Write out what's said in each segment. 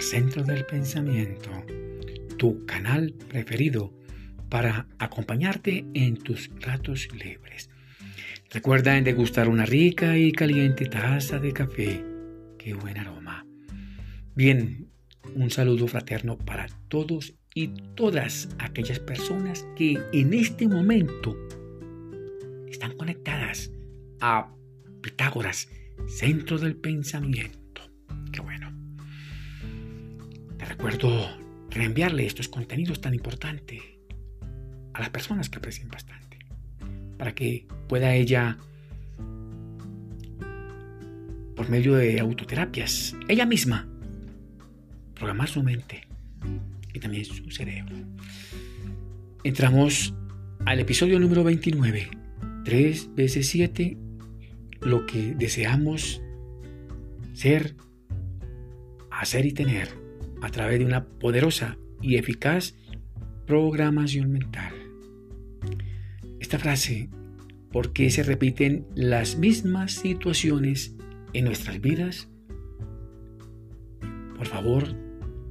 Centro del Pensamiento, tu canal preferido para acompañarte en tus ratos libres. Recuerda en degustar una rica y caliente taza de café. Qué buen aroma. Bien, un saludo fraterno para todos y todas aquellas personas que en este momento están conectadas a Pitágoras, centro del pensamiento. Recuerdo reenviarle estos contenidos tan importantes a las personas que aprecian bastante, para que pueda ella, por medio de autoterapias, ella misma, programar su mente y también su cerebro. Entramos al episodio número 29, 3 veces 7, lo que deseamos ser, hacer y tener a través de una poderosa y eficaz programación mental. Esta frase, ¿por qué se repiten las mismas situaciones en nuestras vidas? Por favor,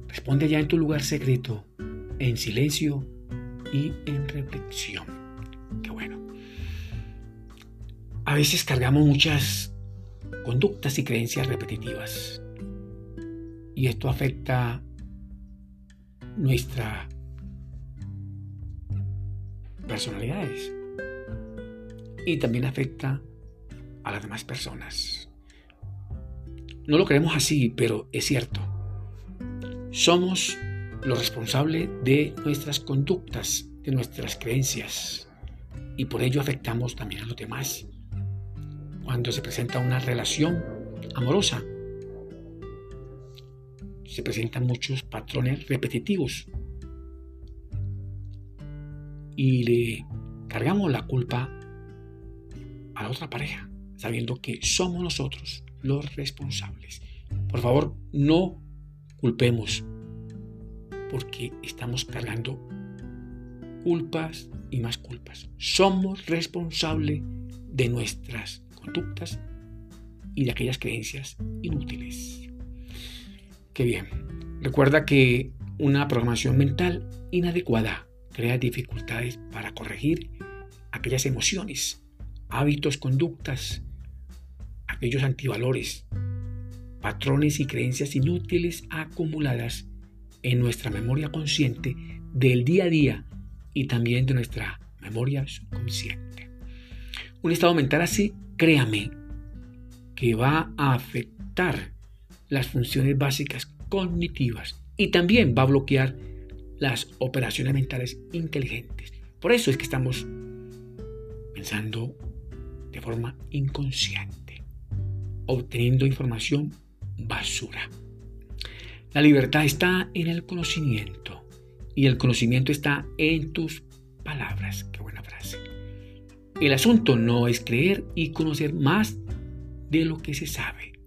responde ya en tu lugar secreto, en silencio y en reflexión. Qué bueno. A veces cargamos muchas conductas y creencias repetitivas. Y esto afecta nuestra personalidades y también afecta a las demás personas. No lo creemos así, pero es cierto. Somos los responsables de nuestras conductas, de nuestras creencias, y por ello afectamos también a los demás. Cuando se presenta una relación amorosa, se presentan muchos patrones repetitivos y le cargamos la culpa a la otra pareja, sabiendo que somos nosotros los responsables. Por favor, no culpemos, porque estamos cargando culpas y más culpas. Somos responsables de nuestras conductas y de aquellas creencias inútiles. Qué bien. Recuerda que una programación mental inadecuada crea dificultades para corregir aquellas emociones, hábitos, conductas, aquellos antivalores, patrones y creencias inútiles acumuladas en nuestra memoria consciente del día a día y también de nuestra memoria subconsciente. Un estado mental así, créame, que va a afectar las funciones básicas cognitivas y también va a bloquear las operaciones mentales inteligentes. Por eso es que estamos pensando de forma inconsciente, obteniendo información basura. La libertad está en el conocimiento y el conocimiento está en tus palabras. Qué buena frase. El asunto no es creer y conocer más de lo que se sabe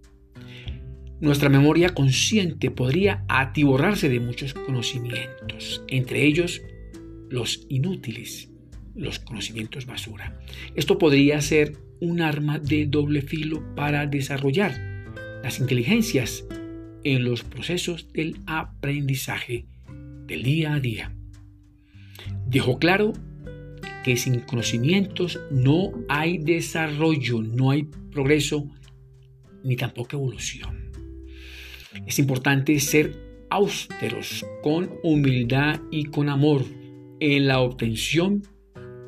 nuestra memoria consciente podría atiborrarse de muchos conocimientos, entre ellos los inútiles, los conocimientos basura. Esto podría ser un arma de doble filo para desarrollar las inteligencias en los procesos del aprendizaje del día a día. Dejó claro que sin conocimientos no hay desarrollo, no hay progreso, ni tampoco evolución. Es importante ser austeros, con humildad y con amor en la obtención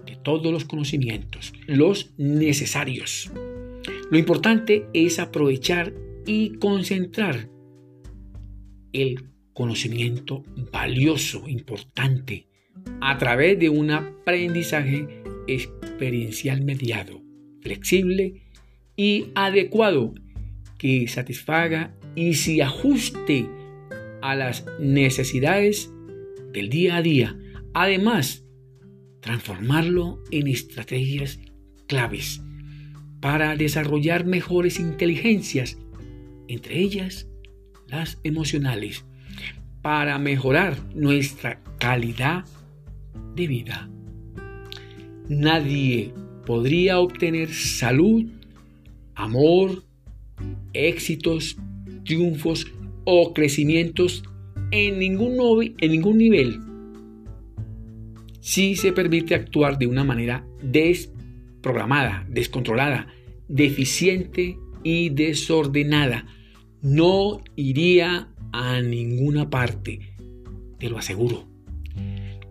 de todos los conocimientos, los necesarios. Lo importante es aprovechar y concentrar el conocimiento valioso, importante, a través de un aprendizaje experiencial mediado, flexible y adecuado que satisfaga y se ajuste a las necesidades del día a día. Además, transformarlo en estrategias claves para desarrollar mejores inteligencias, entre ellas las emocionales, para mejorar nuestra calidad de vida. Nadie podría obtener salud, amor, éxitos triunfos o crecimientos en ningún, nivel si se permite actuar de una manera desprogramada, descontrolada, deficiente y desordenada. No iría a ninguna parte, te lo aseguro.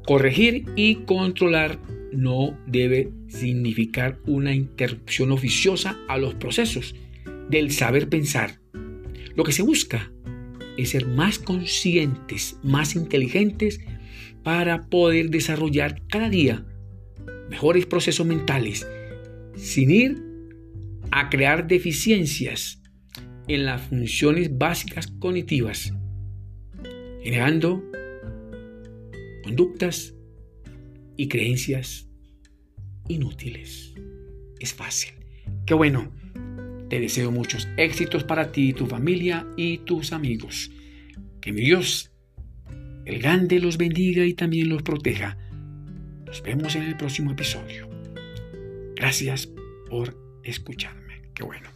Corregir y controlar no debe significar una interrupción oficiosa a los procesos del saber pensar. Lo que se busca es ser más conscientes, más inteligentes para poder desarrollar cada día mejores procesos mentales sin ir a crear deficiencias en las funciones básicas cognitivas, generando conductas y creencias inútiles. Es fácil. Qué bueno. Te deseo muchos éxitos para ti, tu familia y tus amigos. Que mi Dios el grande los bendiga y también los proteja. Nos vemos en el próximo episodio. Gracias por escucharme. Qué bueno.